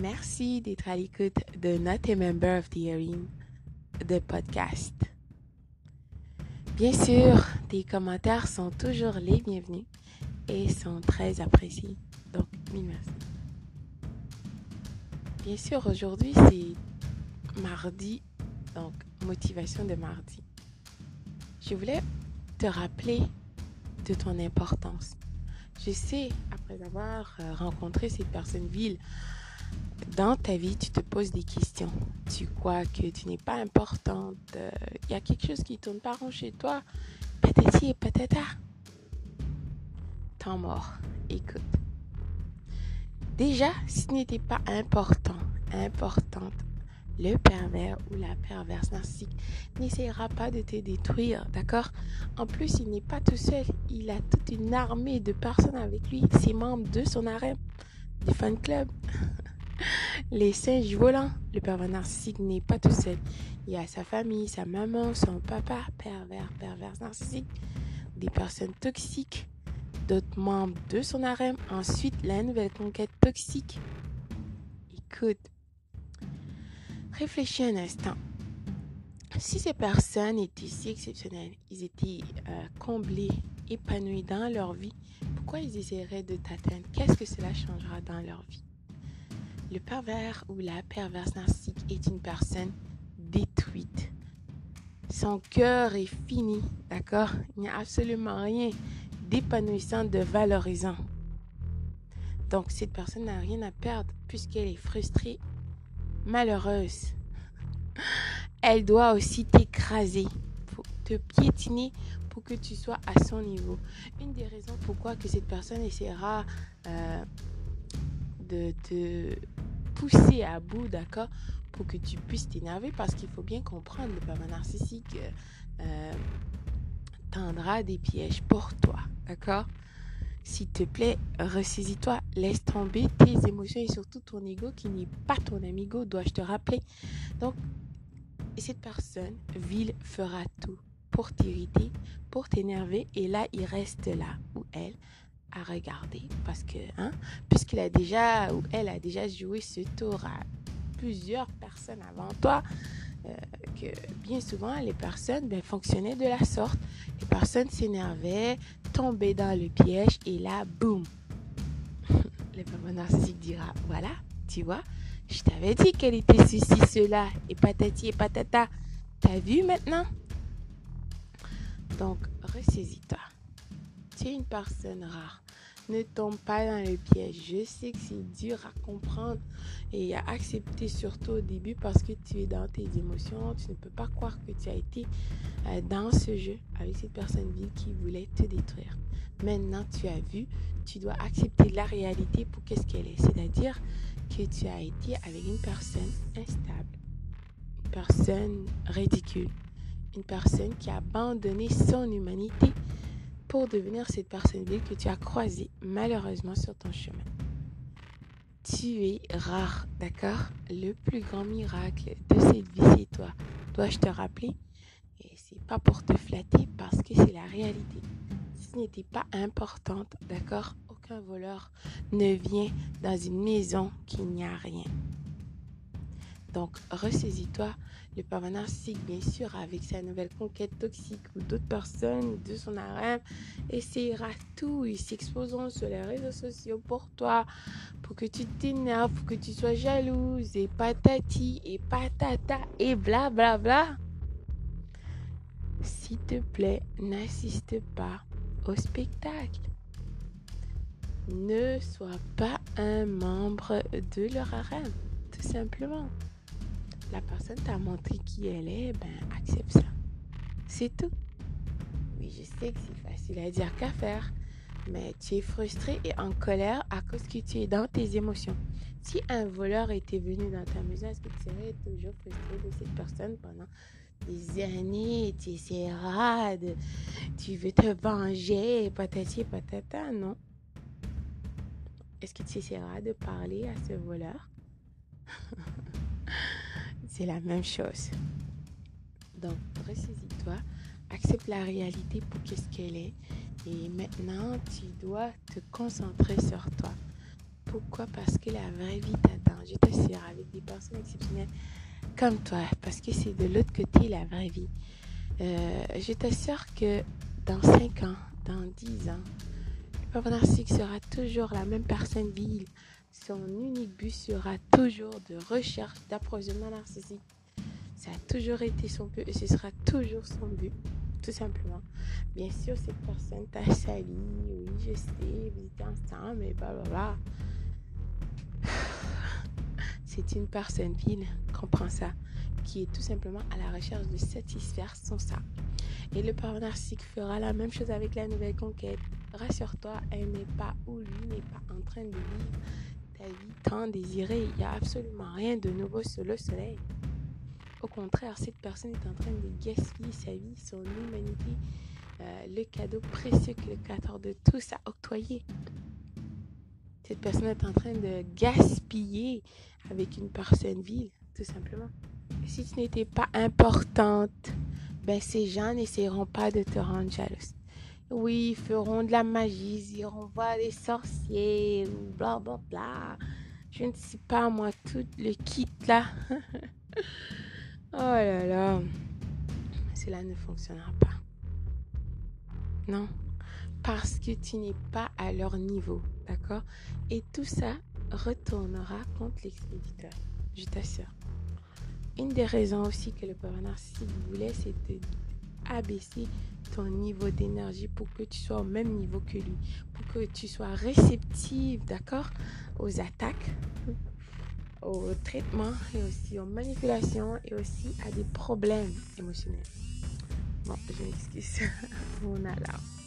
Merci d'être à l'écoute de Not a Member of the Hearing de podcast. Bien sûr, tes commentaires sont toujours les bienvenus et sont très appréciés. Donc, mille merci. Bien sûr, aujourd'hui, c'est mardi, donc motivation de mardi. Je voulais te rappeler de ton importance. Je sais, après avoir euh, rencontré cette personne ville, dans ta vie, tu te poses des questions. Tu crois que tu n'es pas importante. Il y a quelque chose qui tourne pas rond chez toi. Patati et patata. Temps mort. Écoute. Déjà, si tu n'étais pas important, importante, le pervers ou la perverse narcissique n'essayera pas de te détruire, d'accord? En plus, il n'est pas tout seul. Il a toute une armée de personnes avec lui, ses membres de son harem, du fan club. Les singes volants. Le pervers narcissique n'est pas tout seul. Il y a sa famille, sa maman, son papa, pervers, pervers narcissique, des personnes toxiques, d'autres membres de son harem. Ensuite, la nouvelle conquête toxique. Écoute, réfléchis un instant. Si ces personnes étaient si exceptionnelles, ils étaient euh, comblés, épanouis dans leur vie, pourquoi ils essaieraient de t'atteindre? Qu'est-ce que cela changera dans leur vie? Le pervers ou la perverse narcissique est une personne détruite. Son cœur est fini, d'accord? Il n'y a absolument rien d'épanouissant, de valorisant. Donc cette personne n'a rien à perdre puisqu'elle est frustrée, malheureuse. Elle doit aussi t'écraser, te piétiner pour que tu sois à son niveau. Une des raisons pourquoi que cette personne essaiera de te pousser à bout, d'accord, pour que tu puisses t'énerver, parce qu'il faut bien comprendre, le pervers narcissique euh, tendra des pièges pour toi, d'accord? S'il te plaît, ressaisis-toi, laisse tomber tes émotions et surtout ton ego qui n'est pas ton amigo, dois-je te rappeler? Donc, cette personne, vil, fera tout pour t'irriter, pour t'énerver, et là, il reste là, ou elle, à regarder parce que, hein, puisqu'il a déjà ou elle a déjà joué ce tour à plusieurs personnes avant toi, euh, que bien souvent les personnes ben, fonctionnaient de la sorte. Les personnes s'énervaient, tombaient dans le piège et là, boum, le pervers narcissique dira, voilà, tu vois, je t'avais dit qu'elle était ceci, cela, et patati et patata. T'as vu maintenant? Donc, ressaisis-toi tu es une personne rare. Ne tombe pas dans le piège. Je sais que c'est dur à comprendre et à accepter, surtout au début, parce que tu es dans tes émotions. Tu ne peux pas croire que tu as été euh, dans ce jeu avec cette personne vive qui voulait te détruire. Maintenant, tu as vu, tu dois accepter la réalité pour qu'est-ce qu'elle est. C'est-à-dire que tu as été avec une personne instable, une personne ridicule, une personne qui a abandonné son humanité pour devenir cette personne que tu as croisée malheureusement sur ton chemin. Tu es rare, d'accord? Le plus grand miracle de cette vie, c'est toi. Dois-je te rappeler? Et c'est pas pour te flatter parce que c'est la réalité. Si ce n'était pas importante, d'accord? Aucun voleur ne vient dans une maison qui n'y a rien. Donc, ressaisis-toi. Le pervers narcissique, bien sûr, avec sa nouvelle conquête toxique ou d'autres personnes de son harem, essayera tout. Ils s'exposeront sur les réseaux sociaux pour toi, pour que tu t'énerves, pour que tu sois jalouse, et patati, et patata, et bla bla bla. S'il te plaît, n'assiste pas au spectacle. Ne sois pas un membre de leur harem, tout simplement la personne t'a montré qui elle est, ben accepte ça. C'est tout. Oui, je sais que c'est facile à dire qu'à faire, mais tu es frustré et en colère à cause que tu es dans tes émotions. Si un voleur était venu dans ta maison, est-ce que tu serais toujours frustré de cette personne pendant des années? Tu essaieras de. Tu veux te venger, patati patata, non Est-ce que tu essaieras de parler à ce voleur? c'est la même chose. Donc, ressaisis-toi, accepte la réalité pour qu'est-ce qu'elle est. Et maintenant, tu dois te concentrer sur toi. Pourquoi? Parce que la vraie vie t'attend. Je t'assure, avec des personnes exceptionnelles comme toi, parce que c'est de l'autre côté la vraie vie. Euh, je t'assure que dans 5 ans, dans 10 ans, le papa narcissique sera toujours la même personne vile. Son unique but sera toujours de recherche d'approvisionnement narcissique. Ça a toujours été son but et ce sera toujours son but, tout simplement. Bien sûr, cette personne t'a sali, oui, je sais, vous étiez ensemble, mais blablabla. C'est une personne vile, comprends ça, qui est tout simplement à la recherche de satisfaire son ça. Et le parent narcissique fera la même chose avec la nouvelle conquête. Rassure-toi, elle n'est pas ou lui n'est pas en train de vivre ta vie tant désirée. Il n'y a absolument rien de nouveau sur le soleil. Au contraire, cette personne est en train de gaspiller sa vie, son humanité, euh, le cadeau précieux que le créateur de tous a octroyé. Cette personne est en train de gaspiller avec une personne vile, tout simplement. si tu n'étais pas importante, ben ces gens n'essaieront pas de te rendre jalouse. Oui, ils feront de la magie, ils iront voir les sorciers, bla bla bla. Je ne sais pas, moi, tout le kit là. Oh là là. Cela ne fonctionnera pas. Non. Parce que tu n'es pas à leur niveau. D'accord? Et tout ça retournera contre l'expéditeur. Je t'assure. Une des raisons aussi que le père narcissique voulait, c'est de abaisser ton niveau d'énergie pour que tu sois au même niveau que lui. Pour que tu sois réceptive, d'accord Aux attaques au traitement et aussi aux manipulations et aussi à des problèmes émotionnels. Bon, je m'excuse. On a là.